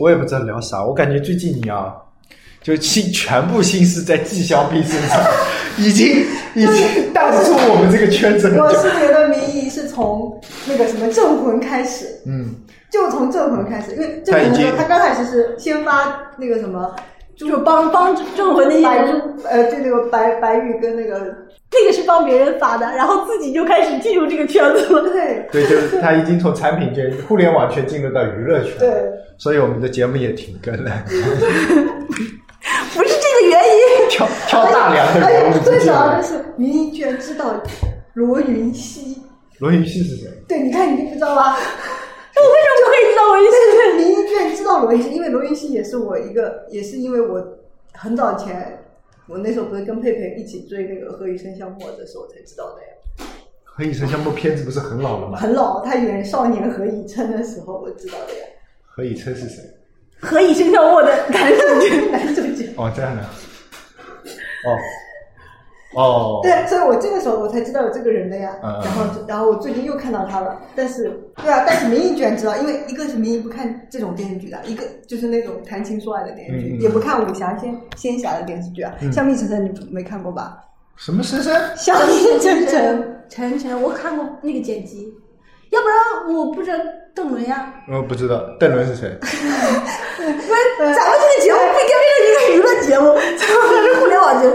我也不知道聊啥，我感觉最近你啊，就心全部心思在纪晓碧身上，已经已经淡出我们这个圈子我很久。是觉得民意是从那个什么镇魂开始，嗯，就从镇魂开始，因为镇魂呢，他刚开始是先发那个什么，就是帮帮镇魂那些白人，呃，就那个白白玉跟那个这个是帮别人发的，然后自己就开始进入这个圈子了。对 对，就是他已经从产品圈、互联网圈进入到娱乐圈，对，所以我们的节目也停更了，不是这个原因，挑挑大梁的而人物且最。主要的是，民意居然知道罗云熙，罗云熙是谁？对，你看你就不知道吧？我为什么不可以知道我意思？对，民意居然知道罗云熙，因为罗云熙也是我一个，也是因为我很早前，我那时候不是跟佩佩一起追那个《何以笙箫默》的时候才知道的呀。何以笙箫默片子不是很老了吗？很老，他演少年何以琛的时候我知道的呀。何以琛是谁？何以笙箫默的男主角，男主角。哦，这样的。哦，哦，对，所以我这个时候我才知道有这个人的呀。然后，然后我最近又看到他了，但是，对啊，但是明意居然知道，因为一个是明意不看这种电视剧的，一个就是那种谈情说爱的电视剧，也不看武侠仙仙侠的电视剧啊。嗯像蜜晨晨你没看过吧？什么深深？像蜜晨晨，晨晨，我看过那个剪辑，要不然我不知道邓伦呀。我不知道，邓伦是谁？不是，咱们这个节目不应该变成一个娱乐节目，咱们变成互联网节目。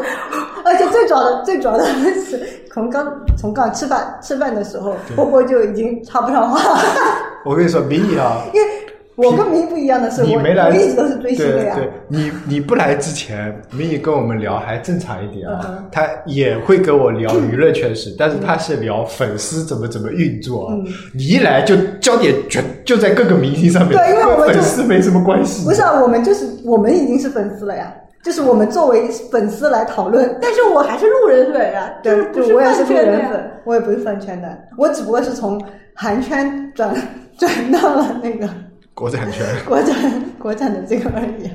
而且最主要的最主要的是，从刚从刚吃饭吃饭的时候，波波就已经插不上话了，我跟你说，明义啊，因为我跟明不一样的是，我你没来，我一直都是追星的呀。对对，你你不来之前，明你跟我们聊还正常一点啊嗯，他也会跟我聊娱乐圈史，但是他是聊粉丝怎么怎么运作啊。嗯你一来就焦点全就在各个明星上面，对因为我们粉丝没什么关系。不是啊，我们就是我们已经是粉丝了呀，就是我们作为粉丝来讨论。但是我还是路人粉啊，对就我也是路。人粉，我也不是饭圈的，我只不过是从韩圈转转到了那个国产圈。国产国产的这个而已。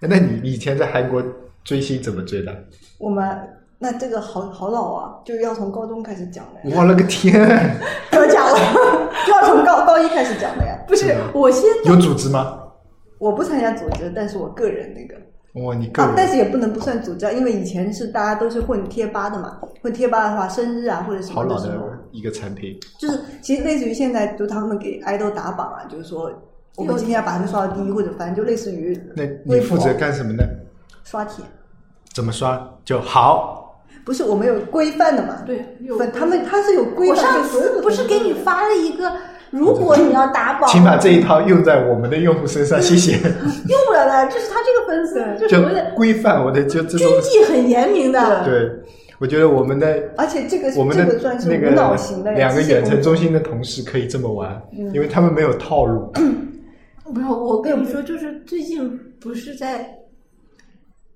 那你以前在韩国追星怎么追的？我们那这个好好老啊，就要从高中开始讲的，我勒个天！不讲了，就要从高高一开始讲的呀。不是我先有组织吗？我不参加组织，但是我个人那个。哇，你个啊，但是也不能不算组织啊，因为以前是大家都是混贴吧的嘛，混贴吧的话，生日啊或者什好老的么的时候，一个产品。就是其实类似于现在就他们给爱豆打榜啊，就是说我们今天要把他们刷到第一，或者反正就类似于那你负责干什么呢？刷帖，怎么刷就好？不是我们有规范的嘛？对有粉他们他是有规范，我上次不是给你发了一个，如果你要打榜，请把这一套用在我们的用户身上，谢谢。用不了的，这是他这个粉丝，就就所谓的规范我的就这种军纪很严明的。对，我觉得我们的而且这个我们的这个算是那个无脑型的呀两个远程中心的同事可以这么玩，嗯因为他们没有套路。不是，我跟你说，就是最近不是在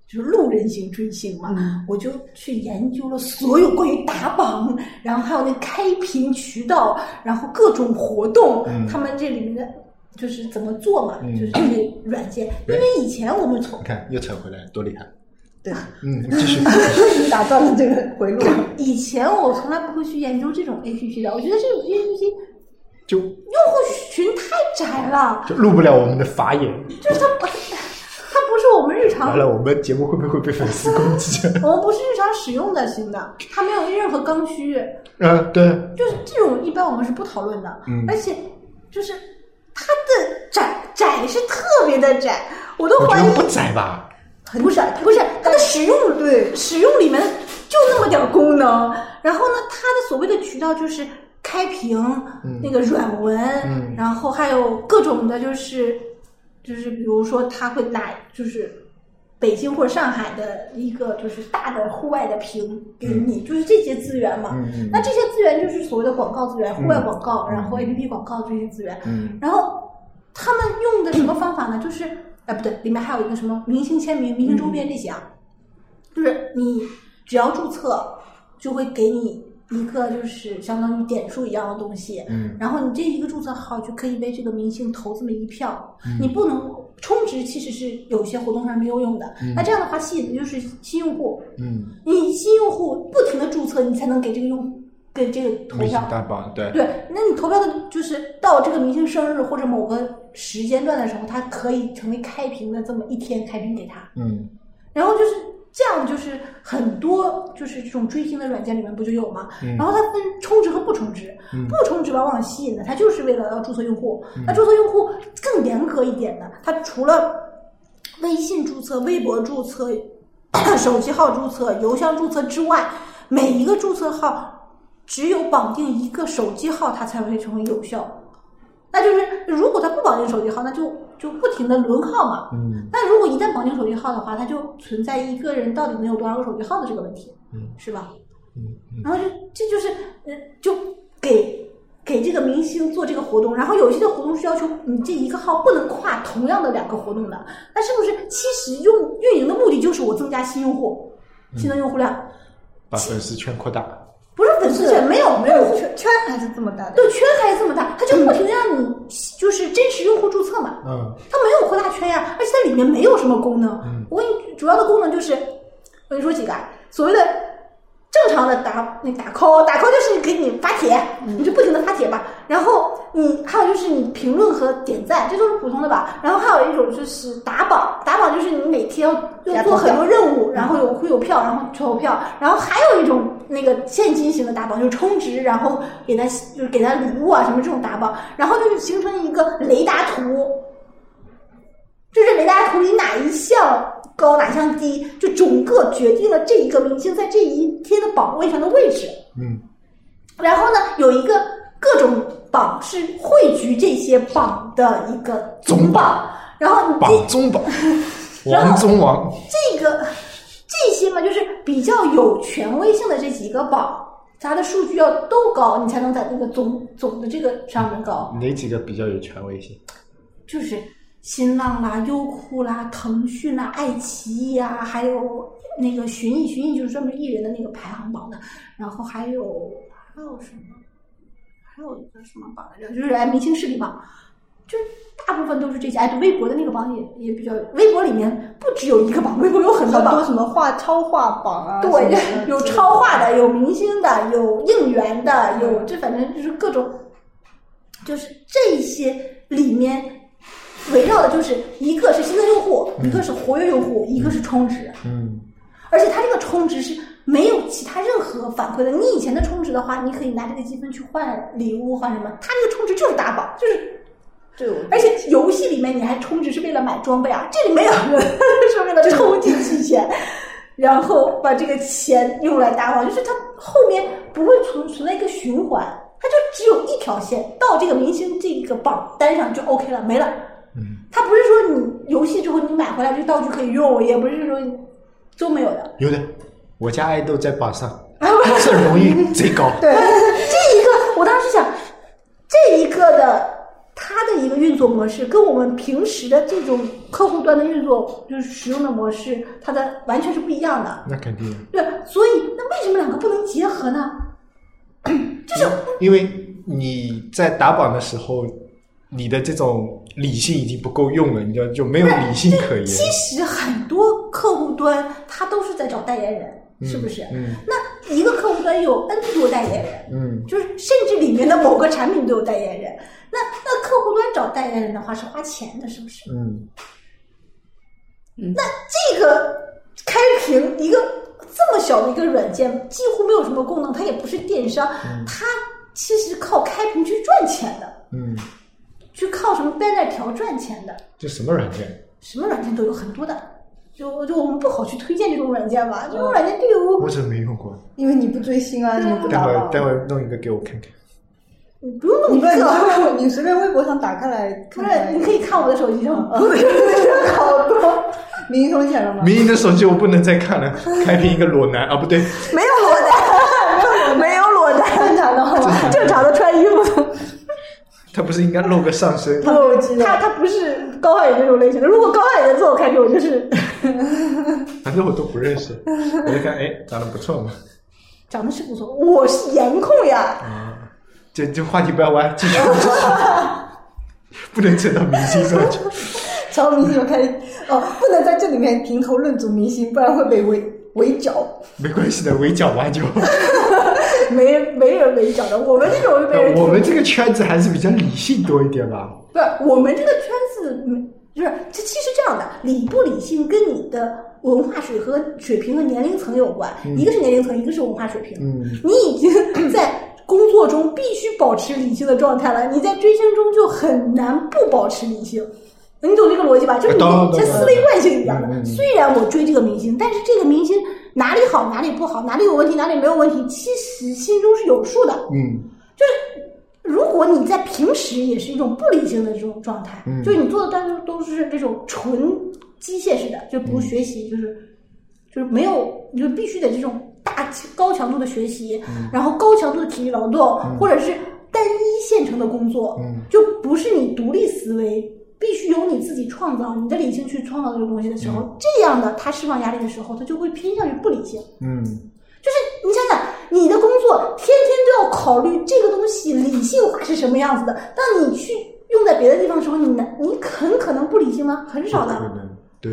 就是路人型追星嘛，嗯我就去研究了所有关于打榜，然后还有那开屏渠道，然后各种活动，嗯他们这里面的就是怎么做嘛，嗯就是这些软件。因为以前我们从你看又扯回来，多厉害！对，嗯，继续。你打断了这个回路。以前我从来不会去研究这种 A P P 的，我觉得这种 A P P 就用户群太窄了，就入不了我们的法眼，就是他不，它不是我们日常完了，我们节目会不会被粉丝攻击？我们不是日常使用的新的，它没有任何刚需，嗯，对，就是这种一般我们是不讨论的。嗯而且就是它的窄窄是特别的窄，我都怀疑不窄吧？不是不是它的使用对使用里面就那么点儿功能，然后呢，它的所谓的渠道就是开屏、嗯那个软文，嗯然后还有各种的，就是就是比如说他会拿就是北京或者上海的一个就是大的户外的屏给你，就是这些资源嘛。那这些资源就是所谓的广告资源，户外嗯广告，嗯然后 A P P 广告这些资源。嗯然后他们用的什么方法呢？就是哎不对，里面还有一个什么明星签名、明星周边这些啊，就是你只要注册，就会给你一个就是相当于点数一样的东西，嗯然后你这一个注册号就可以为这个明星投这么一票，嗯你不能充值，其实是有些活动上没有用的。那这样的话，吸引的就是新用户，嗯，你新用户不停的注册，你才能给这个用给这个投票。大榜，对，对，那你投票的就是到这个明星生日或者某个时间段的时候，它可以成为开屏的这么一天开屏给他。嗯然后就是这样，就是很多就是这种追星的软件里面不就有吗？嗯然后它分充值和不充值，嗯不充值往往吸引的它就是为了要注册用户。那注册用户更严格一点的，它除了微信注册、微博注册、手机号注册、邮箱注册之外，每一个注册号只有绑定一个手机号，它才会成为有效。那就是如果他不绑定手机号，那就就不停的轮号嘛。嗯那如果一旦绑定手机号的话，它就存在一个人到底能有多少个手机号的这个问题，嗯是吧？嗯嗯然后就这就是呃，就给给这个明星做这个活动，然后有些的活动是要求你这一个号不能跨同样的两个活动的，那是不是其实用运营的目的就是我增加新用户、新的用户量？把粉丝圈扩大。不是粉丝圈没有没有圈圈还是这么大的。对圈还是这么大，它就不停的让你就是真实用户注册嘛，嗯它没有扩大圈呀，而且它里面没有什么功能。嗯我给你主要的功能就是，我跟你说几个啊，所谓的正常的打那打 call，打 call 就是给你发帖，你就不停的发帖吧。然后你还有就是你评论和点赞，这都是普通的吧。然后还有一种就是打榜，打榜就是你每天要要做很多任务，然后有会有票，然后投票。然后还有一种那个现金型的打榜，就是充值，然后给他就是给他礼物啊什么这种打榜，然后就是形成一个雷达图。就是雷达图里哪一项高哪项低，就整个决定了这一个明星在这一天的榜位上的位置。嗯然后呢，有一个各种榜是汇聚这些榜的一个总榜，然后你榜这中榜，王中王。这个这些嘛，就是比较有权威性的这几个榜，它的数据要都高，你才能在那个总总的这个上面高。哪几个比较有权威性？就是新浪啦、优酷啦、腾讯啦、爱奇艺啊，还有那个寻艺，寻艺就是专门艺人的那个排行榜的，然后还有还有什么？还有一个什么榜来着？就是哎，明星势力榜，就是大部分都是这些。哎，对，微博的那个榜也也比较，微博里面不只有一个榜，微博有很多榜很多。什么画超画榜啊，对，有超话的，有明星的，有应援的，有这反正就是各种，就是这些里面围绕的就是一个是新增用户，一个是活跃用户，一个是充值，嗯。而且它这个充值是没有其他任何反馈的。你以前的充值的话，你可以拿这个积分去换礼物换什么，它这个充值就是打榜，就是对，我而且游戏里面你还充值是为了买装备啊，这里没有，是为了充进去钱，然后把这个钱用来打榜，就是它后面不会存存在一个循环，它就只有一条线，到这个明星这个榜单上就 OK 了，没了。嗯，它不是说你游戏之后你买回来这道具可以用，也不是说都没有的。有的，我家爱豆在榜上，这荣誉贼高。对，这一个，我当时想，这一个的它的一个运作模式，跟我们平时的这种客户端的运作就是使用的模式，它的完全是不一样的。那肯定，对，所以那为什么两个不能结合呢？就是因为你在打榜的时候，你的这种理性已经不够用了，你知道就没有理性可言。其实很多客户端他都是在找代言人，是不是？嗯那一个客户端有 N 多代言人，嗯就是甚至里面的某个产品都有代言人。那那客户端找代言人的话是花钱的，是不是？嗯那这个开屏一个这么小的一个软件，几乎没有什么功能，它也不是电商，它其实靠开屏去赚钱的，嗯，去靠什么 banner 条赚钱的，这什么软件？什么软件都有很多的。就就我们不好去推荐这种软件吧，这种软件就有我怎么没用过？因为你不追星啊，你不待会儿打榜。待会儿弄一个给我看看。你不用弄你随便你随便微博上打开来不看你可以看我的手机上，嗯我的手机上好多。明充钱了吗？明明的手机我不能再看了，开屏一个裸男啊，不对，没有裸男，没有裸男，正常的？正常的穿衣服。他不是应该露个上身？不，他他不是高瀚宇这种类型的。如果高瀚宇在做我开屏，我就是 反正我都不认识，我就看，哎，长得不错嘛。长得是不错，我是颜控呀。啊，这这话题不要歪，继续，不能扯到明星上去。朝明星我开哦，不能在这里面评头论足明星，不然会被围围剿。没关系的，围剿完就。没人没人围剿的，我们这种人我们这个圈子还是比较理性多一点吧。不是我们这个圈子，嗯就是这其实这样的，理不理性跟你的文化水和水平和年龄层有关，一个是年龄层，一个是文化水平。嗯，你已经 在工作中必须保持理性的状态了，你在追星中就很难不保持理性。你懂这个逻辑吧？就是你懂懂懂这思维惯性一样的。虽然我追这个明星，但是这个明星哪里好，哪里不好，哪里有问题，哪里没有问题，其实心中是有数的。嗯。就如果你在平时也是一种不理性的这种状态，嗯。就是你做的但是都是这种纯机械式的，就不学习，就是就是没有，你就必须得这种大高强度的学习，然后高强度的体力劳动，或者是单一线程的工作，嗯。就不是你独立思维。必须由你自己创造，你的理性去创造这个东西的时候，这样的他释放压力的时候，他就会偏向于不理性。嗯就是你想想，你的工作天天都要考虑这个东西理性化是什么样子的。当你去用在别的地方的时候，你难，你很可能不理性吗？很少的。对，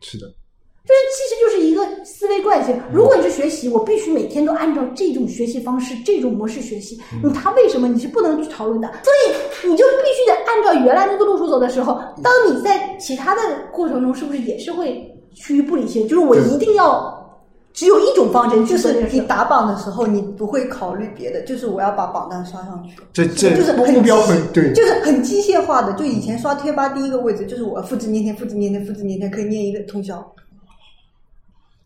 是的，就是其实就是一个思维惯性。如果你是学习，我必须每天都按照这种学习方式、这种模式学习，你他为什么你是不能去讨论的？所以你就必须得按照原来那个路数走的时候，当你在其他的过程中，是不是也是会趋于不理性？就是我一定要只有一种方针就是。你打榜的时候，你不会考虑别的，就是我要把榜单刷上去。这这就是很目标机很对，就是很机械化的。就以前刷贴吧第一个位置，就是我复制粘贴、复制粘贴、复制粘贴，可以念一个通宵。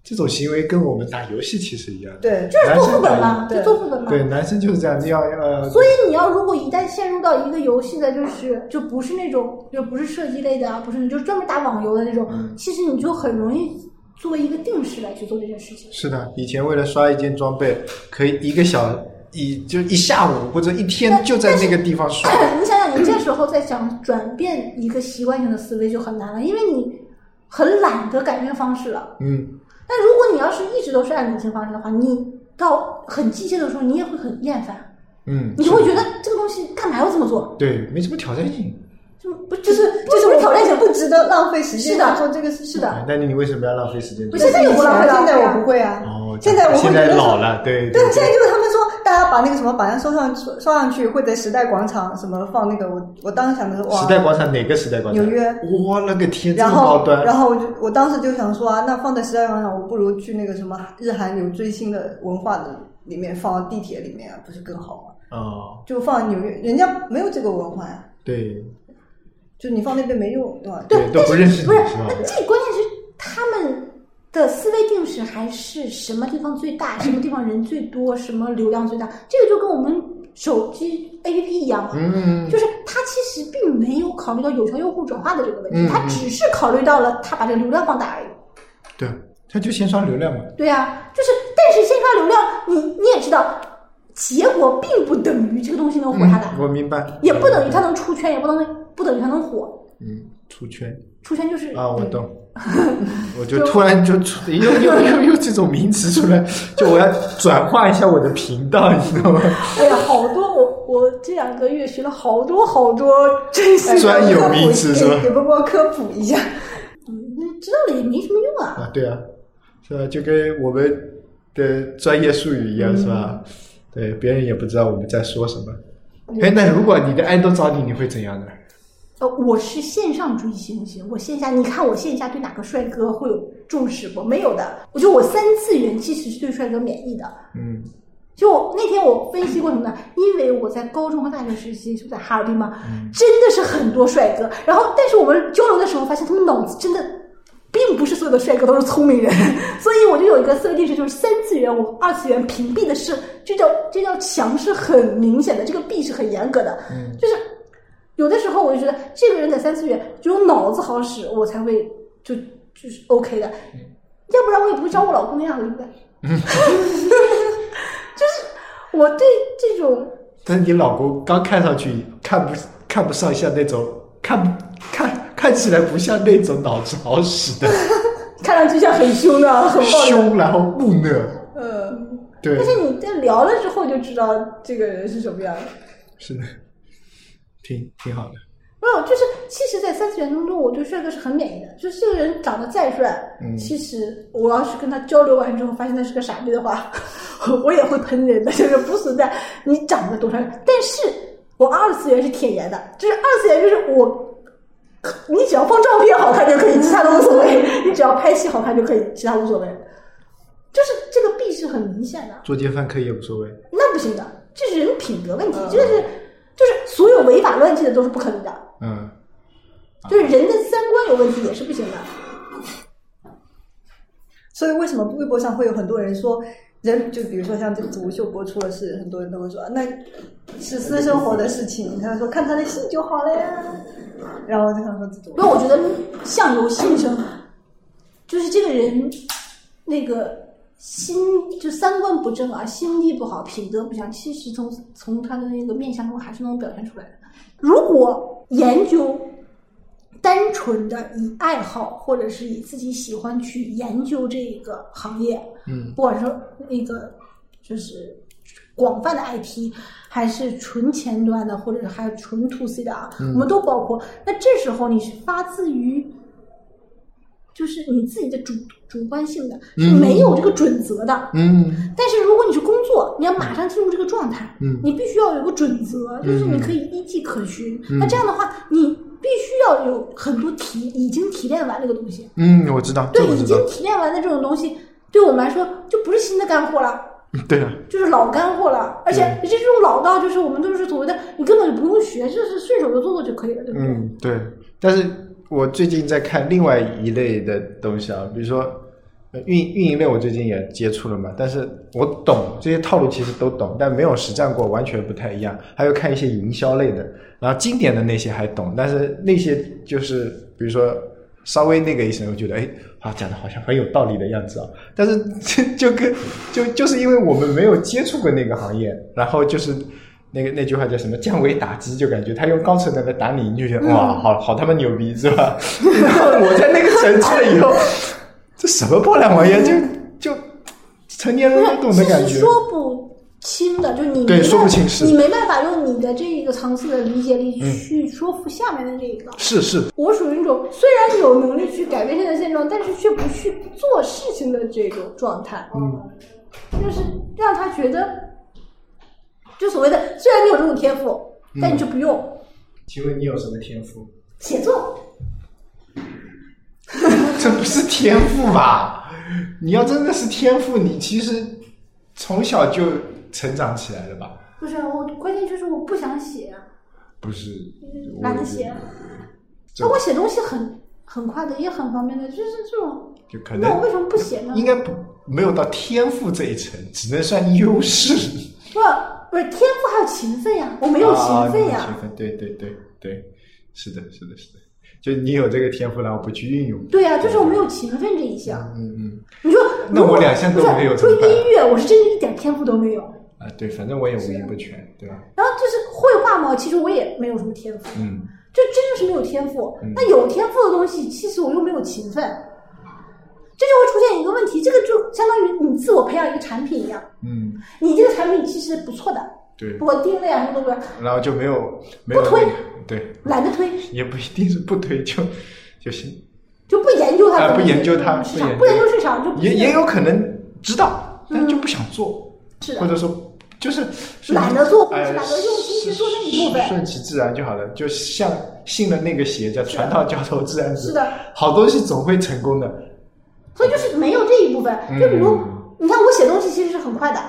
这种行为跟我们打游戏其实一样。对，就是做副本嘛，对就做副本嘛。对，男生就是这样，要呃，所以你要如果一旦陷入到一个游戏的，就是就不是那种就不是射击类的啊，不是就是专门打网游的那种，嗯其实你就很容易作为一个定式来去做这件事情。是的，以前为了刷一件装备，可以一个小一就一下午或者一天就在那个地方刷。你想想，你这时候再想转变一个习惯性的思维就很难了，因为你很懒得改变方式了。嗯，但如果你要是一直都是按理性方式的话，你到很机械的时候，你也会很厌烦，嗯，你就会觉得这个东西干嘛要这么做？对，没什么挑战性。就不就是就是我挑战性不值得浪费时间是的去做这个事情。是的，那你为什么要浪费时间做？不现在也不浪费了现在我不会啊。哦，现在我会现在觉得老了，对对，现在就是他们说，大家把那个什么榜样收上刷刷上去，会在时代广场什么放那个，我我当时想的是哇，时代广场哪个时代广场？纽约。哇，那个天，这然么高后，端。然后我就我当时就想说啊，那放在时代广场，我不如去那个什么日韩有追星的文化的里面放地铁里面啊，不是更好吗？哦，就放纽约，人家没有这个文化呀，对就你放那边没用，对吧？对，都不认识你不是，吧那？这关键是他们的思维定式还是什么地方最大，什么地方人最多，什么流量最大，这个就跟我们手机 APP 一样嘛。嗯，就是它其实并没有考虑到有效用户转化的这个问题，嗯它只是考虑到了它把这个流量放大而已。对，它就先刷流量嘛。对啊，就是但是先刷流量，你你也知道，结果并不等于这个东西能火下来，嗯，我明白。也不等于它能出圈，也不能不等于它能火。嗯，出圈出圈就是啊，我对懂。我就突然就出又又又又这种名词出来，就我要转化一下我的频道，你知道吗？哎呀，好多我我这两个月学了好多好多这些专有名词是吧给给波波科普一下。嗯，知道了也没什么用啊。啊，对啊，是吧？就跟我们的专业术语一样，是吧？对，别人也不知道我们在说什么。哎，那如果你的爱豆找你，你会怎样呢？呃，我是线上追星星，我线下你看我线下对哪个帅哥会有重视不？没有的。我觉得我三次元其实是对帅哥免疫的。嗯就我那天我分析过什么呢？因为我在高中和大学时期是在哈尔滨嘛，嗯真的是很多帅哥。然后，但是我们交流的时候发现，他们脑子真的并不是所有的帅哥都是聪明人，所以我就有一个思维定式，就是三次元我二次元屏蔽的是，这叫这叫墙是很明显的，这个壁是很严格的，嗯就是有的时候我就觉得这个人在三次元只有脑子好使，我才会就就是 OK 的，要不然我也不会找我老公那样的，对不对？就是我对这种但是你老公刚看上去看不看不上像那种看不看看起来不像那种脑子好使的 看上去像很凶的、很凶，然后木讷，嗯，对但，是你在聊了之后就知道这个人是什么样的。是的，挺挺好的。没有，就是其实，在三次元当中，我对帅哥是很免疫的。就是这个人长得再帅，嗯其实我要是跟他交流完之后，发现他是个傻逼的话，我也会喷人的，就是不存在你长得多帅。但是我二次元是铁颜的，就是二次元就是我，你只要放照片好看就可以，其他都无所谓；你只要拍戏好看就可以，其他无所谓。就是这个弊是很明显的。作奸犯科也无所谓。那不行的，这是人品格问题，这个是就是所有违法乱纪的都是不可以的，嗯，就是人的三观有问题也是不行的。所以为什么微博上会有很多人说，人就比如说像这个吴秀波出了事，很多人都会说啊那是私生活的事情，他说看他的戏就好了呀。然后就想说这种，因为我觉得相由心生，就是这个人那个心就三观不正啊，心地不好，品德不强，其实从从他的那个面相中还是能表现出来的。如果研究单纯的以爱好或者是以自己喜欢去研究这个行业，嗯，不管是那个就是广泛的 IT，还是纯前端的，或者是还有纯 to C 的啊，我们都包括。那这时候你是发自于，就是你自己的主主观性的，是没有这个准则的。嗯但是如果你是工作，你要马上进入这个状态，嗯你必须要有一个准则，就是你可以依迹可循。那这样的话，你必须要有很多提已经提炼完这个东西，嗯，我知道，对，已经。提炼完的这种东西，对我们来说就不是新的干货了。对啊，就是老干货了，而且这种老到就是我们都是所谓的，你根本就不用学，就是顺手就做做就可以了，对不对？嗯，对。但是我最近在看另外一类的东西啊，比如说运运营类，我最近也接触了嘛。但是我懂这些套路，其实都懂，但没有实战过，完全不太一样。还有看一些营销类的，然后经典的那些还懂，但是那些就是比如说稍微那个一些，我觉得哎，啊讲的好像很有道理的样子啊。但是就就跟就就是因为我们没有接触过那个行业，然后就是。那个那句话叫什么？降维打击，就感觉他用高层的来打你，你就觉得哇，好好他妈牛逼，是吧？然后我在那个层次了以后，这什么破烂玩意儿，就就成年人都懂的感觉。说不清的，就你对说不清是你没办法用你的这一个层次的理解力嗯去说服下面的这一个。是是，我属于那种虽然有能力去改变现在现状，但是却不去做事情的这种状态。嗯，就是让他觉得，就所谓的，虽然你有这种天赋，但你就不用请问你有什么天赋？写作。这不是天赋吧？你要真的是天赋，你其实从小就成长起来了吧？不是我，关键就是我不想写，啊不是，懒得写。这那我写东西很很快的，也很方便的，就是这种。就可能那我为什么不写呢？应该不没有到天赋这一层，只能算优势。不不是天赋还有勤奋呀，我没有勤奋呀。勤奋，对对对对，是的，是的，是的。就你有这个天赋，然后不去运用。对呀，就是我没有勤奋这一项。嗯嗯你说，那我两项都没有说音乐，我是真的一点天赋都没有。啊，对，反正我也五音不全，对吧？然后就是绘画嘛，其实我也没有什么天赋，嗯就真的是没有天赋嗯。那有天赋的东西，其实我又没有勤奋，这就会出现一个问题，这个就相当于你自我培养一个产品一样，嗯，你这个产品其实不错的，对。不。管定位啊什么都不要，然后就没有没有不推。对，懒得推，也不一定是不推就就行，就不研究它啊怎么不研究它市场，不研究。市场就也也有可能知道，但嗯就不想做，是的。或者说就是懒得做懒得用心去做那一部分。顺其自然就好了。就像信了那个邪叫船到教头自然直，是的，好东西总会成功的。所以就是没有这一部分。就比如嗯你看我写东西其实是很快的，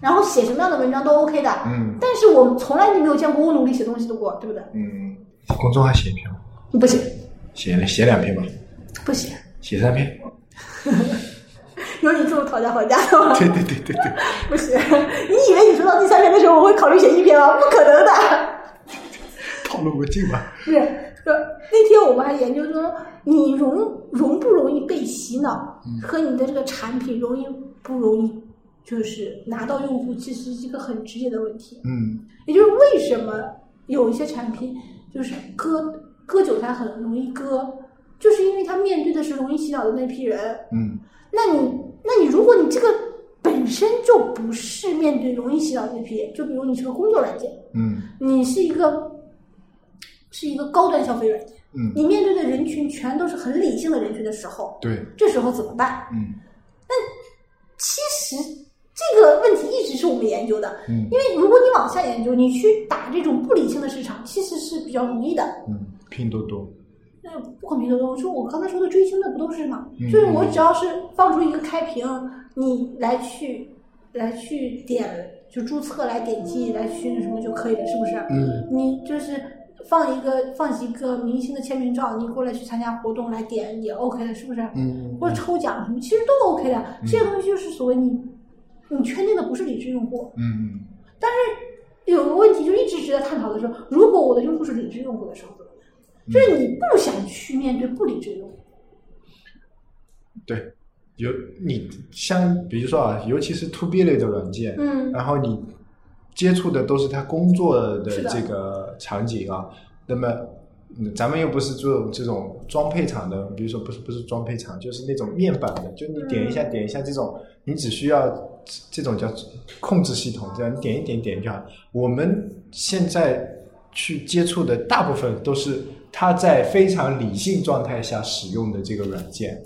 然后写什么样的文章都 OK 的，嗯但是我从来就没有见过我努力写东西的过，对不对？嗯，公众号写一篇吗，不写，写写两篇吧，不写。写三篇。有你这么讨价还价的吗？对对对对对，不行，你以为你说到第三篇的时候，我会考虑写一篇吗？不可能的。套路不进吧？不是，说那天我们还研究说，你容容不容易被洗脑，和你的这个产品容易不容易，就是拿到用户，其实是一个很直接的问题。嗯也就是为什么有一些产品就是割割韭菜很容易割，就是因为他面对的是容易洗脑的那批人。嗯那你，那你如果你这个本身就不是面对容易洗脑的那批，就比如你是个工作软件，嗯你是一个是一个高端消费软件，嗯，你面对的人群全都是很理性的人群的时候，对，这时候怎么办？嗯。其实这个问题一直是我们研究的，嗯。因为如果你往下研究，你去打这种不理性的市场，其实是比较容易的。嗯，拼多多，那不可拼多多，我说我刚才说的追星的不都是吗？嗯。就是我只要是放出一个开屏，你来去来去点就注册来点击来去那什么就可以了，是不是？嗯。你就是放一个放几个明星的签名照，你过来去参加活动来点也 OK 的，是不是？嗯或者抽奖什么，其实都 OK 的。这些东西就是所谓你你圈定的不是理智用户，嗯但是有个问题就一直值得探讨的是，如果我的用户是理智用户的时候？就是你不想去面对不理智的用户。对，有你像比如说啊，尤其是 to B 类的软件，嗯然后你接触的都是他工作的这个场景啊，那么。嗯咱们又不是做这种装配厂的，比如说不是不是装配厂，就是那种面板的，就你点一下、点一下这种，你只需要这种叫控制系统，这样你点一点点就好。我们现在去接触的大部分都是他在非常理性状态下使用的这个软件，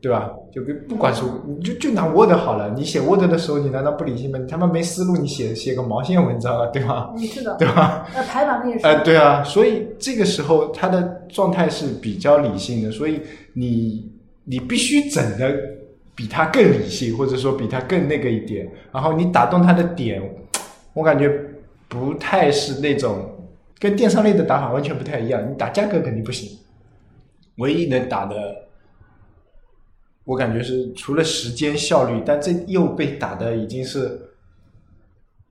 对吧？就跟不管是你就就拿 Word 好了，你写 Word 的时候，你难道不理性吗？你他妈没思路，你写写个毛线文章啊，对吧？嗯，是的，对吧？呃，排版的也是。呃，对啊，所以这个时候他的状态是比较理性的，所以你你必须整的比他更理性，或者说比他更那个一点，然后你打动他的点，我感觉不太是那种跟电商类的打法完全不太一样。你打价格肯定不行，唯一能打的，我感觉是除了时间效率，但这又被打的已经是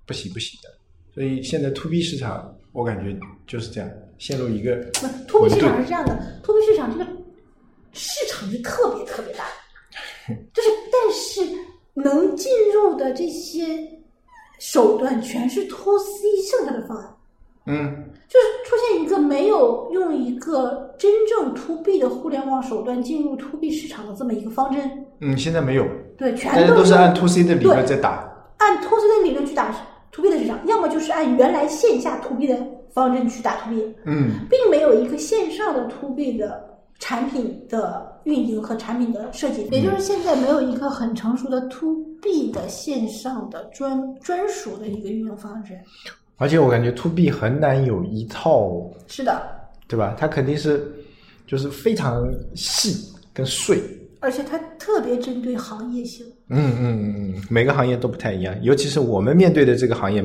不行不行的。所以现在 to B 市场，我感觉就是这样，陷入一个不，to B 市场是这样的，to B 市场这个市场是特别特别大，就是但是能进入的这些手段全是 to C 剩下的方案。嗯。就是出现一个没有用一个真正 to B 的互联网手段进入 to B 市场的这么一个方针，嗯，现在没有，对，全都是按 to C 的理论在打。按 to C 的理论去打 to B 的市场，要么就是按原来线下 to B 的方针去打 to B，嗯。并没有一个线上的 to B 的产品的运营和产品的设计，也就是现在没有一个很成熟的 to B 的线上的专专属的一个运营方式。而且我感觉 to B 很难有一套，是的，对吧？它肯定是就是非常细跟碎。而且它特别针对行业性。嗯嗯嗯嗯，每个行业都不太一样，尤其是我们面对的这个行业，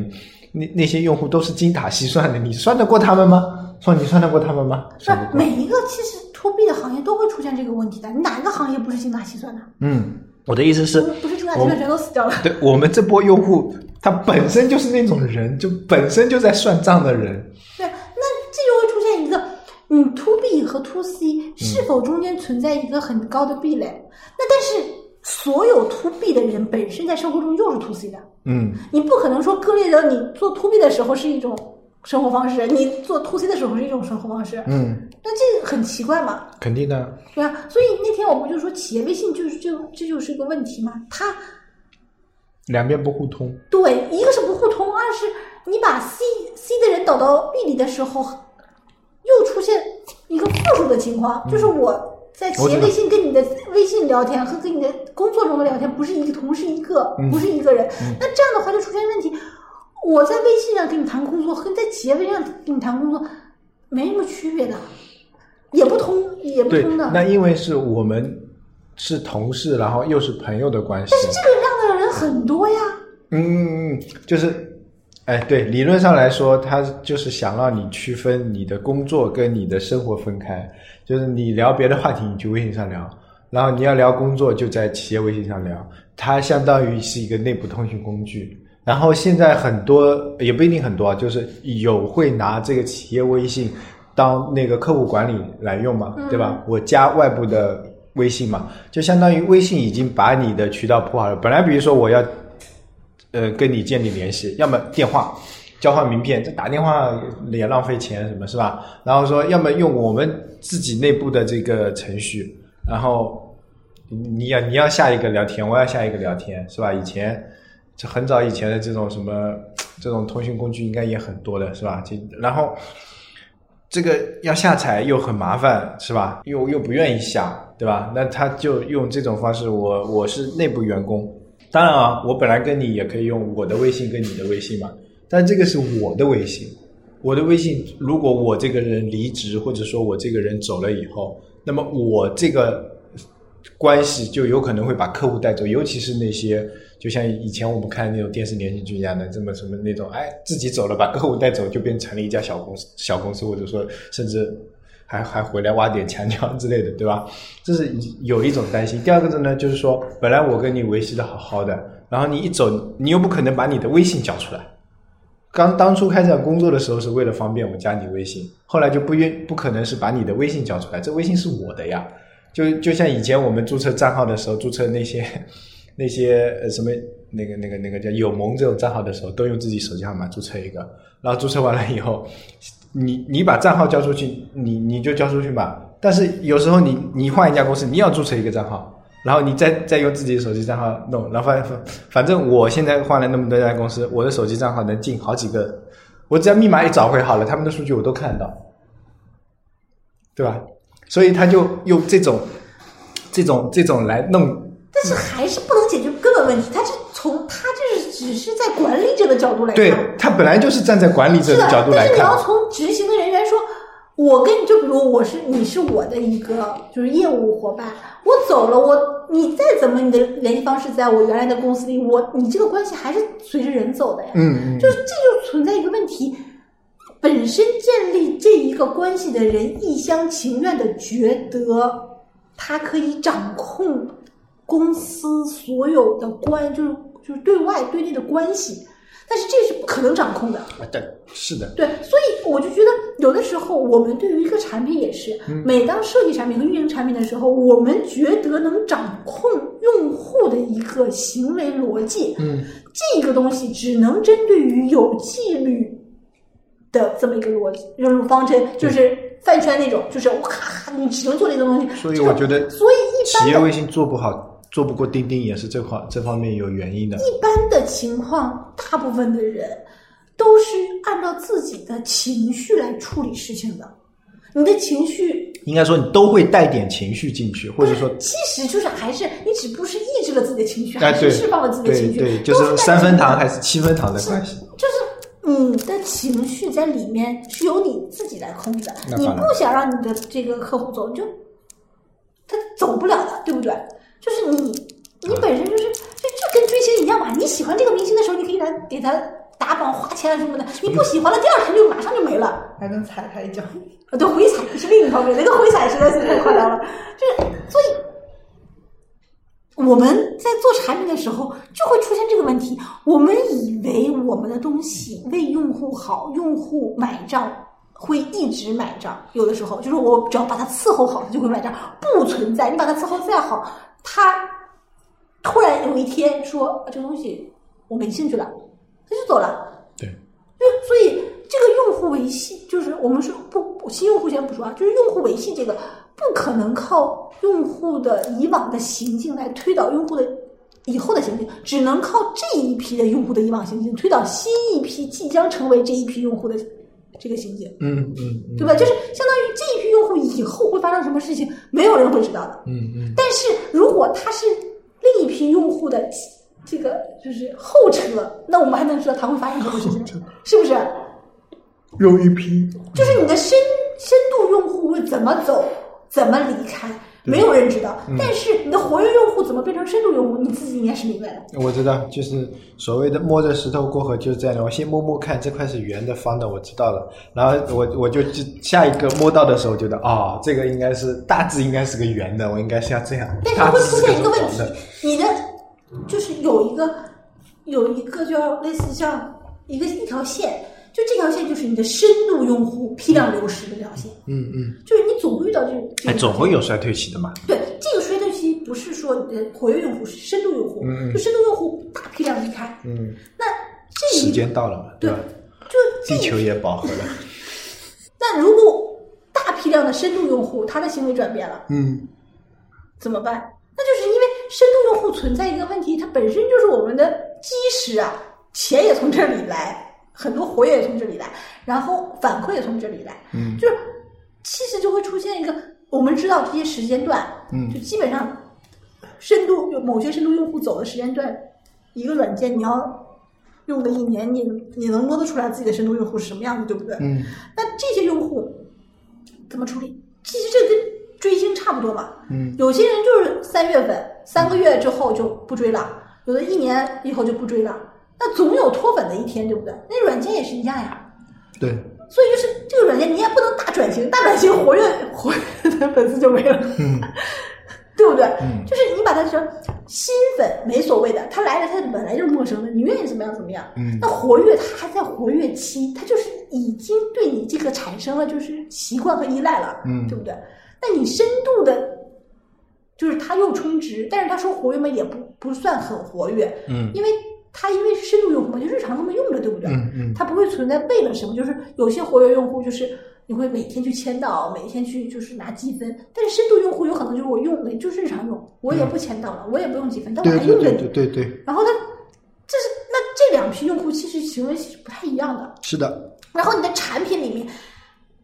那那些用户都是精打细算的，你算得过他们吗？说你算得过他们吗？算不每一个其实 to B 的行业都会出现这个问题的，哪个行业不是精打细算的？嗯，我的意思是，不是精打细算全都死掉了。对我们这波用户，他本身就是那种人，就本身就在算账的人。对，那这就会出现一个，你 to B 和 to C 是否中间存在一个很高的壁垒？那但是所有 to B 的人本身在生活中又是 to C 的，嗯你不可能说割裂的你做 to B 的时候是一种生活方式，你做 to C 的时候是一种生活方式，嗯，那这个很奇怪嘛？肯定的。对啊，所以那天我不就说企业微信就是就这就是一个问题嘛？它两边不互通。对，一个是不互通，二是你把 C C 的人导到 B 里的时候，又出现一个负数的情况，就是我在企业微信跟你的微信聊天和跟你的工作中的聊天不是一个同是一个，不是一个人，那这样的话就出现问题。我在微信上跟你谈工作，和在企业微信上跟你谈工作没什么区别的，也不通，也不通的。，那因为是我们是同事，然后又是朋友的关系。但是这个样的人很多呀。嗯，就是，哎，对，理论上来说，他就是想让你区分你的工作跟你的生活分开，就是你聊别的话题，你去微信上聊，然后你要聊工作，就在企业微信上聊，它相当于是一个内部通讯工具。然后现在很多也不一定很多啊，就是有会拿这个企业微信当那个客户管理来用嘛，对吧？我加外部的微信嘛，就相当于微信已经把你的渠道铺好了。本来比如说我要呃跟你建立联系，要么电话交换名片，这打电话也浪费钱，什么是吧？然后说要么用我们自己内部的这个程序，然后你要你要下一个聊天，我要下一个聊天，是吧？以前就很早以前的这种什么这种通讯工具应该也很多的，是吧？就然后这个要下载又很麻烦，是吧？又又不愿意下，对吧？那他就用这种方式，我我是内部员工，当然啊，我本来跟你也可以用我的微信跟你的微信嘛，但这个是我的微信，我的微信，如果我这个人离职或者说我这个人走了以后，那么我这个关系就有可能会把客户带走，尤其是那些就像以前我们看那种电视连续剧一样的，这么什么那种，哎，自己走了把客户带走，就变成了一家小公司，小公司或者说甚至还还回来挖点墙角之类的，对吧？这是有一种担心。第二个呢，就是说本来我跟你维系的好好的，然后你一走，你又不可能把你的微信交出来。刚当初开展工作的时候是为了方便我加你微信，后来就不愿不可能是把你的微信交出来，这微信是我的呀。就就像以前我们注册账号的时候，注册那些那些呃什么那个那个那个叫友盟这种账号的时候，都用自己手机号码注册一个，然后注册完了以后，你你把账号交出去，你你就交出去吧。但是有时候你你换一家公司，你要注册一个账号，然后你再再用自己的手机账号弄，然后反反反正我现在换了那么多家公司，我的手机账号能进好几个，我只要密码一找回好了，他们的数据我都看到，对吧？所以他就用这种这种这种来弄，但是还是不能解决根本问题。他是从他就是只是在管理者的角度来看，对他本来就是站在管理者的，角度来但是你要，从执行的人员说，我跟你就比如我是你是我的一个就是业务伙伴，我走了，我你再怎么你的联系方式在我原来的公司里，我你这个关系还是随着人走的呀。嗯嗯，就是这就存在一个问题，本身建立这一个关系的人一厢情愿的觉得他可以掌控公司所有的关，就是就是对外对内的关系，但是这是不可能掌控的。啊对，是的，对，所以我就觉得有的时候我们对于一个产品也是，每当设计产品和运营产品的时候，我们觉得能掌控用户的一个行为逻辑，嗯，这个东西只能针对于有纪律的这么一个逻辑任务方针，就是饭圈那种，就是我咔，你只能做这个东西。所以我觉得所以一般企业微信做不好，做不过钉钉也是这块这方面有原因的。一般的情况，大部分的人都是按照自己的情绪来处理事情的。你的情绪应该说你都会带点情绪进去，或者说，其实就是还是你只不过是抑制了自己的情绪，还是释放了自己的情绪，就是三分糖还是七分糖的关系。就是你的情绪在里面是由你自己来控制的你不想让你的这个客户走，你就他走不了的，对不对？就是你，你本身就是就就跟追星一样嘛。你喜欢这个明星的时候，你可以来给他打榜、花钱啊什么的。你不喜欢了，第二天就马上就没了。还能踩他一脚。啊，对，回踩是另一方面，那个回踩实在是太夸张了。就是所以。我们在做产品的时候，就会出现这个问题。我们以为我们的东西为用户好，用户买账会一直买账。有的时候就是我只要把它伺候好，它就会买账，不存在。你把它伺候再好，他突然有一天说啊这个东西我没兴趣了，他就走了。对，就所以这个用户维系，就是我们说不新用户先不说啊，就是用户维系这个不可能靠用户的以往的行径来推导用户的以后的行径，只能靠这一批的用户的以往行径推导新一批即将成为这一批用户的这个情景，嗯嗯嗯对吧？就是相当于这一批用户以后会发生什么事情，没有人会知道的。嗯嗯，但是如果他是另一批用户的这个就是后车，那我们还能知道他会发生什么事情，是不是？又一批，就是你的深深度用户会怎么走，怎么离开，没有人知道。但是你的活跃用户怎么变成深度用户，你自己应该是明白的。我知道，就是所谓的摸着石头过河就是这样的。我先摸摸看这块是圆的、方的，我知道了。然后我我就就下一个摸到的时候，觉得哦，这个应该是大致应该是个圆的，我应该是要这样。但是会出现一个问题的，你的就是有一个有一个叫类似像一个一条线，就这条线就是你的深度用户批量流失的这条线，嗯嗯，就是你总会遇到这种，哎，总会有衰退期的嘛。对这个衰退期不是说你的活跃用户是深度用户，就深度用户大批量离开，嗯，那这时间到了嘛，对吧？就地球也饱和了。那如果大批量的深度用户他的行为转变了，嗯，怎么办？那就是因为深度用户存在一个问题，它本身就是我们的基石啊，钱也从这里来，很多活跃也从这里来，然后反馈也从这里来，嗯就是其实就会出现一个，我们知道这些时间段，嗯就基本上深度有某些深度用户走的时间段，一个软件你要用个一年，你你能摸得出来自己的深度用户是什么样子，对不对？嗯那这些用户怎么处理？其实这跟追星差不多嘛。嗯有些人就是三月份三个月之后就不追了，有的一年以后就不追了。那总有脱粉的一天，对不对？那软件也是一样呀。对，所以就是这个软件你也不能大转型，大转型活跃活跃的粉丝就没了，嗯 对不对？嗯就是你把它说新粉没所谓的，他来了他本来就是陌生的，你愿意怎么样怎么样。嗯那活跃他还在活跃期，他就是已经对你这个产生了就是习惯和依赖了，嗯对不对？那你深度的，就是他又充值，但是他说活跃嘛也不不算很活跃，嗯因为他因为是深度用户嘛，就日常这么用着，对不对？嗯嗯它不会存在为了什么，就是有些活跃用户就是你会每天去签到，每天去就是拿积分，但是深度用户有可能就是我用每就是日常用，我也不签到了，我也不用积分，但我还用着你。对对对，然后他这是那这两批用户其实行为是不太一样的。是的，然后你的产品里面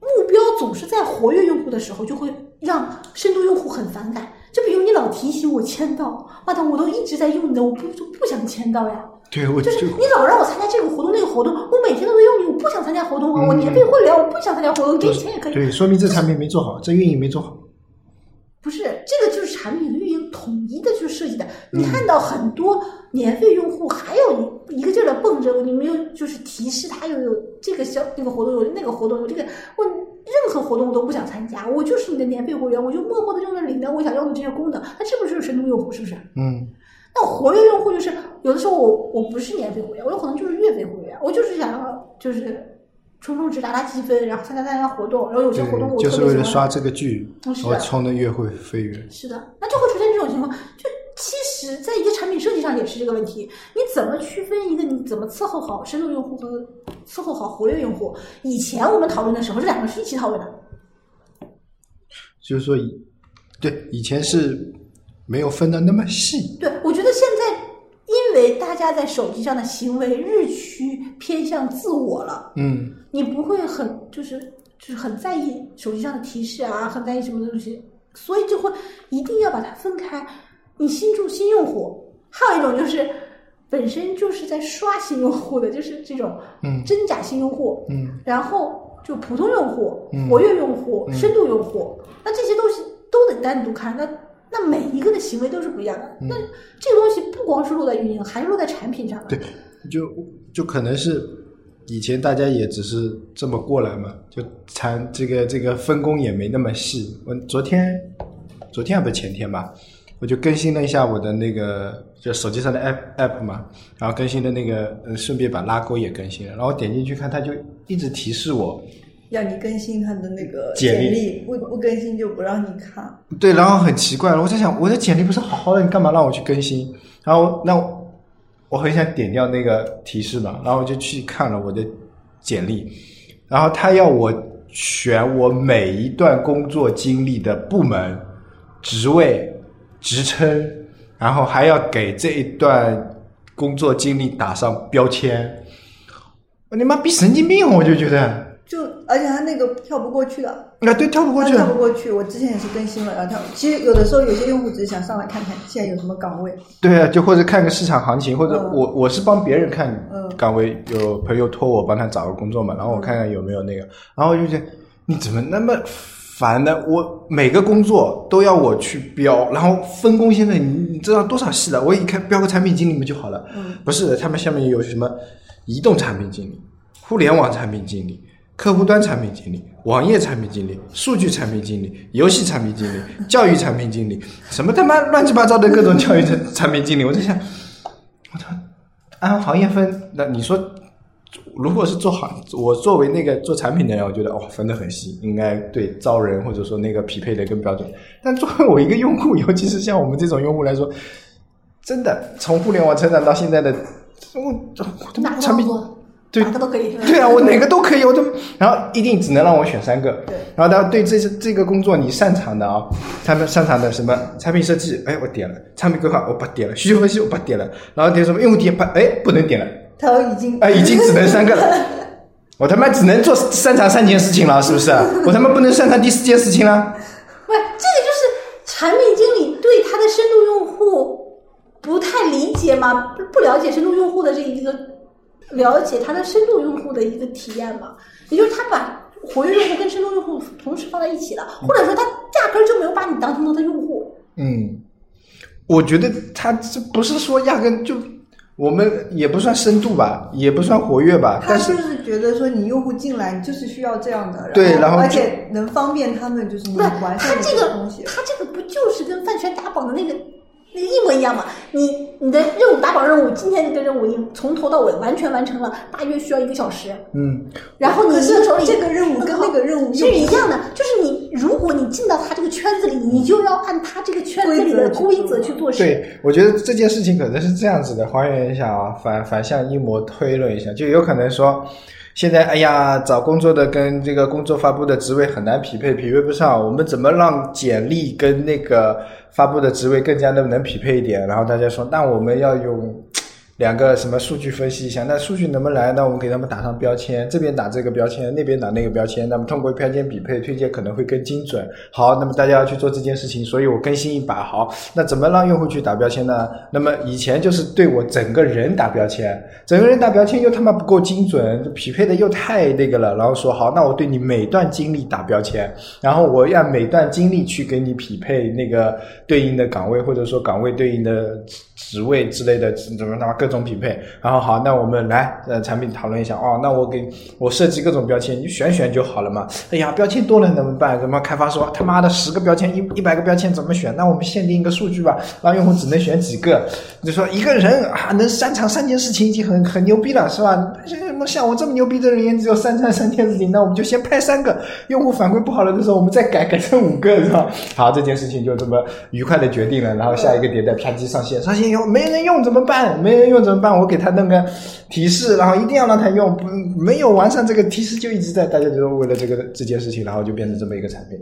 目标总是在活跃用户的时候，就会让深度用户很反感。就比如你老提醒我签到，妈的，我都一直在用你的，我不就不想签到呀。对我就是你老让我参加这个活动那个活动，我每天都在用你，我不想参加活动啊，嗯我年费会员，我不想参加活动，给你钱也可以。对，说明这产品没做好，这运营没做好。不是，这个就是产品的运营统一的去设计的。你看到很多年费用户，还有一一个劲儿的蹦着，你没有就是提示他又有这个小那个活动，有那个活动，有这个我任何活动我都不想参加，我就是你的年费会员，我就默默的用着里面我想要的这些功能，那这不就是深度用户是不是？嗯那活跃用户就是有的时候我我不是年费会员，我有可能就是月费会员，我就是想要就是充充值、打打积分，然后参加参加活动，然后有些活动我，就是。为了刷这个剧，我充的月会费员。是的，那就会出现这种情况。就其实，在一个产品设计上也是这个问题，你怎么区分一个你怎么伺候好深度用户和伺候好活跃用户？以前我们讨论的时候，这两个是一起讨论的。就是说以，对以前是没有分的那么细。对，我觉得现在因为大家在手机上的行为日趋偏向自我了，嗯你不会很就是就是很在意手机上的提示啊，很在意什么东西，所以就会一定要把它分开。你新注新用户，还有一种就是本身就是在刷新用户的，就是这种嗯真假新用户，嗯然后就普通用户、嗯活跃用户、嗯深度用户，那这些东西都得单独看。那那每一个的行为都是不一样的。嗯那这个东西不光是落在运营，还是落在产品上的。对，就就可能是以前大家也只是这么过来嘛，就产这个这个分工也没那么细。我昨天昨天还不前天吧，我就更新了一下我的那个就手机上的 app app 嘛，然后更新的那个，嗯，顺便把拉钩也更新了，然后点进去看，它就一直提示我，要你更新他的那个简历历，不不更新就不让你看。对，然后很奇怪，我在想我的简历不是好好的，你干嘛让我去更新？然后那我我很想点掉那个提示嘛，然后我就去看了我的简历，然后他要我选我每一段工作经历的部门、职位、职称，然后还要给这一段工作经历打上标签。我你妈逼神经病，我就觉得，就而且他那个跳不过去的，啊，对，跳不过去。跳不过去。我之前也是更新了，然后跳。其实有的时候有些用户只是想上来看看现在有什么岗位，对啊，就或者看个市场行情，或者嗯我我是帮别人看嗯岗位，有朋友托我帮他找个工作嘛，然后我看看有没有那个，然后就觉得你怎么那么烦呢？我每个工作都要我去标，然后分工现在你你知道多少细了？我一看标个产品经理不就好了？嗯不是的，他们下面有什么移动产品经理、互联网产品经理。客户端产品经理、网页产品经理、数据产品经理、游戏产品经理、教育产品经理，什么他妈乱七八糟的各种教育产 产品经理，我在想，我操，按行业分，那你说，如果是做行，我作为那个做产品的人，我觉得哦分得很细，应该对招人或者说那个匹配的更标准。但作为我一个用户，尤其是像我们这种用户来说，真的从互联网成长到现在的，我我他妈产品对哪个都可以。对啊，我哪个 都可以，我都，然后一定只能让我选三个。对然后他对这这个工作你擅长的啊，他们擅长的什么产品设计，哎，我点了；产品规划我不点了；需求分析我不点了。然后点什么用户体验，哎，不能点了。他已经啊，已经只能三个了。我他妈只能做擅长三件事情了，是不是？我他妈不能擅长第四件事情了。不，这个就是产品经理对他的深度用户不太理解嘛，不不了解深度用户的这一个了解他的深度用户的一个体验嘛，也就是他把活跃用户跟深度用户同时放在一起了，或者说他压根儿就没有把你当成他的用户。嗯，我觉得他这不是说压根就我们也不算深度吧，也不算活跃吧，他但是就是觉得说你用户进来，你就是需要这样的，对然后而且能方便他们就是完善的他这个东西。他这个不就是跟饭圈打榜的那个一模一样嘛？你你的任务打榜任务，今天这个任务你从头到尾完全完成了，大约需要一个小时。嗯，然后你手里这个任务跟那个任务是一样的，就是你如果你进到他这个圈子里，你就要按他这个圈子里的规则去做事。对，我觉得这件事情可能是这样子的，还原一下啊，反反向一模推论一下，就有可能说，现在哎呀，找工作的跟这个工作发布的职位很难匹配，匹配不上，我们怎么让简历跟那个发布的职位更加的能匹配一点？然后大家说，那我们要用。两个什么数据分析一下，那数据能不能来？那我们给他们打上标签，这边打这个标签，那边打那个标签，那么通过标签匹配推荐可能会更精准。好，那么大家要去做这件事情，所以我更新一把。好，那怎么让用户去打标签呢？那么以前就是对我整个人打标签，整个人打标签又他妈不够精准，匹配的又太那个了。然后说好，那我对你每段经历打标签，然后我要每段经历去给你匹配那个对应的岗位，或者说岗位对应的职职位之类的，怎么他妈各各种匹配。然后好，那我们来呃产品讨论一下哦，那我给我设计各种标签，你选选就好了嘛。哎呀，标签多了怎么办？怎么开发说他妈的十个标签一一百个标签怎么选？那我们限定一个数据吧，让用户只能选几个。你说一个人啊能擅长三件事情已经很很牛逼了，是吧？什么像我这么牛逼的人也只有擅长三件事情，那我们就先拍三个，用户反馈不好了的时候，我们再改改成五个，是吧？好，这件事情就这么愉快的决定了。然后下一个迭代啪叽上线，上线以后没人用怎么办？没人用怎么办？我给他弄个提示，然后一定要让他用，不没有完善这个提示就一直在，大家就为了这个这件事情，然后就变成这么一个产品。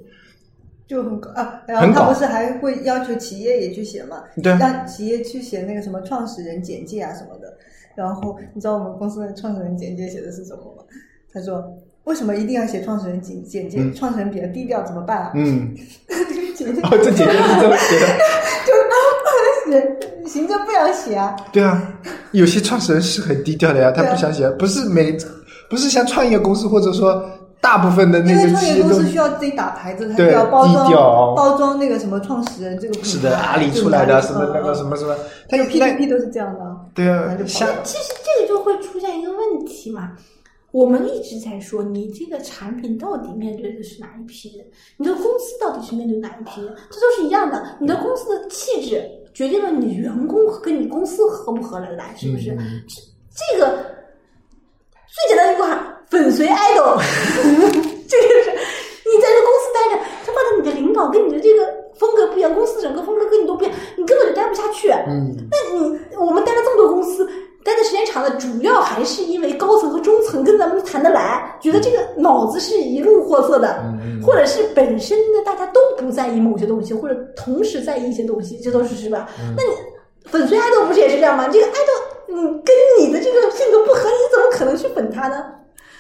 就很搞啊，然后他不是还会要求企业也去写嘛？对让企业去写那个什么创始人简介啊什么的。然后你知道我们公司的创始人简介写的是什么吗？他说为什么一定要写创始人简简介？嗯创始人比较低调怎么办啊？嗯，这个简介哦，这姐姐是这么写的。就人行政不想写啊。对啊，有些创始人是很低调的呀，他不想写，不是每，不是像创业公司或者说大部分的那个企业都创业公司需要自己打牌子，他对需要包装包装那个什么创始人这个品牌。是的，阿里出来的什么那个什么，什么，他就有 P 那 to P 都是这样的啊。对啊那其实这个就会出现一个问题嘛。我们一直在说，你这个产品到底面对的是哪一批人？你的公司到底是面对哪一批人？这都是一样的。你的公司的气质决定了你员工跟你公司合不合得来，是不是？嗯这个最简单一句话，粉随 idol，这就是你在这公司待着，他妈的你的领导跟你的这个风格不一样，公司整个风格跟你都不一样，你根本就待不下去。嗯，那你我们待了这么多公司，待的时间长了，主要还是因为高层和中层跟咱们谈得来，觉得这个脑子是一路货色的，嗯或者是本身呢大家都不在意某些东西，或者同时在意一些东西，这都是是吧？嗯那你粉碎爱豆不是也是这样吗？这个爱豆，你，跟你的这个性格不合，你怎么可能去粉他呢？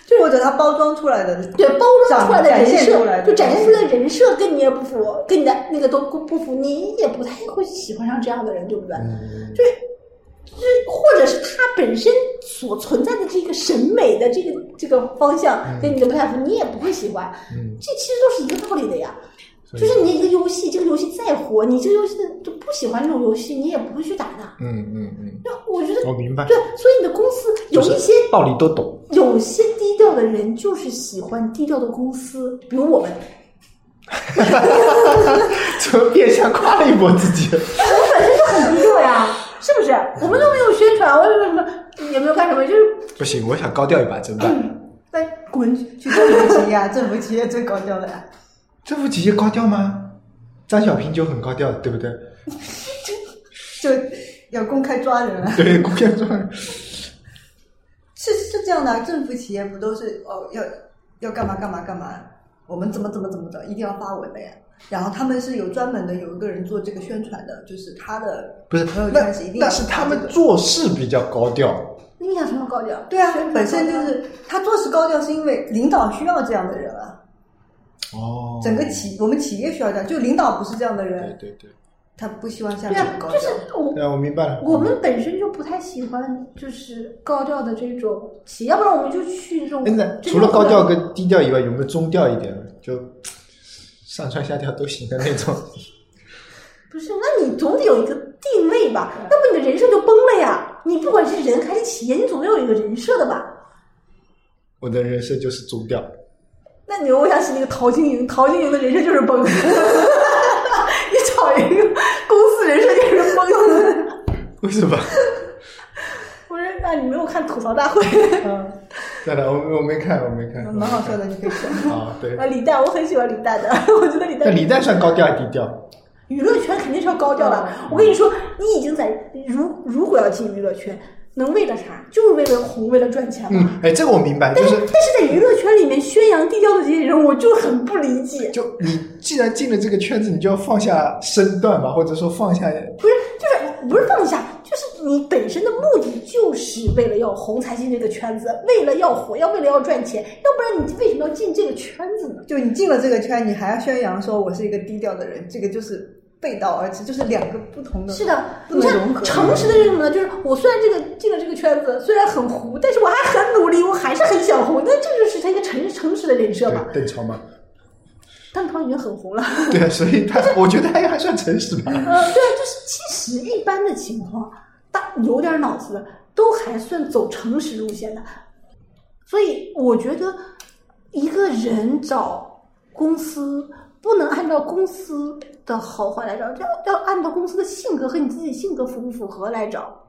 就或者他包装出来的对，包装出来的人展来设，就展现出来的人设跟你也不符，跟你的那个都不符，你也不太会喜欢上这样的人，对不对？嗯就是，就是，或者是他本身所存在的这个审美的这个这个方向跟你的不太符，你也不会喜欢。嗯这其实都是一个道理的呀。就是你一个游戏，这个游戏再火，你这个游戏就不喜欢这种游戏，你也不会去打的。嗯嗯嗯，那我觉得我明白，对，所以你的公司有一些道理都懂。有些低调的人就是喜欢低调的公司，比如我们，怎么变相夸了一波自己？我本身就很低调呀，是不是？我们都没有宣传，我什么，也没有干什么，就是不行，我想高调一把，怎么办？哎，滚去政府企业啊，政府企业最高调的呀。政府企业高调吗？张小平就很高调，对不对？就要公开抓人啊。对，公开抓人，是是这样的啊，政府企业不都是哦要要干嘛干嘛干嘛，我们怎么怎么怎么着，一定要发文的呀。然后他们是有专门的有一个人做这个宣传的，就是他的不是朋友圈是一定要但是他们做事比较高调，你想什么高调？对啊，本身就是他做事高调，是因为领导需要这样的人啊。哦整个企我们企业需要这样，就领导不是这样的人对人，对对，他不希望下对啊这种，高就是。我对啊，我明白了。我们本身就不太喜欢就是高调的这种企业，要不然我们就去这种哎，那真正除了高调的跟低调以外，有没有中调一点的？就上蹿下跳都行的那种？不是，那你总得有一个定位吧，那么你的人设就崩了呀。你不管是人还是企业，你总得有一个人设的吧。我的人设就是中调。那你我想起那个陶晶莹，陶晶莹的人设就是崩，你找一个公司人设就是崩。为什么？我说，那你没有看吐槽大会？嗯，对的，我我没看，我没看。蛮好笑的，你可以说。啊，对。啊，李诞，我很喜欢李诞的，我觉得李诞那李诞算高调还是低调？娱乐圈肯定是要高调的。我跟你说，你已经在如如果要进娱乐圈，能为了啥？就是为了红，为了赚钱嘛。嗯，哎，这个我明白，就但是是但是在娱乐圈里面宣扬低调的这些人，我就很不理解。就你既然进了这个圈子，你就要放下身段吧，或者说放下。不是，就是不是放下，就是你本身的目的就是为了要红才进这个圈子，为了要火，要为了要赚钱，要不然你为什么要进这个圈子呢？就你进了这个圈，你还要宣扬说我是一个低调的人，这个就是背道而驰，就是两个不同的。是的，不你看能融合。诚实的是什么呢？就是我虽然这个进了这个圈子，虽然很糊，但是我还很努力，我还是很想红。那这就是他一个诚诚实的人设嘛。对，邓超嘛，邓超已经很红了。对啊，所以他 我觉得他还算诚实吧。呃，对啊，就是其实一般的情况，大有点脑子的都还算走诚实路线的。所以我觉得一个人找公司不能按照公司的好坏来找，要要按照公司的性格和你自己性格符不符合来找。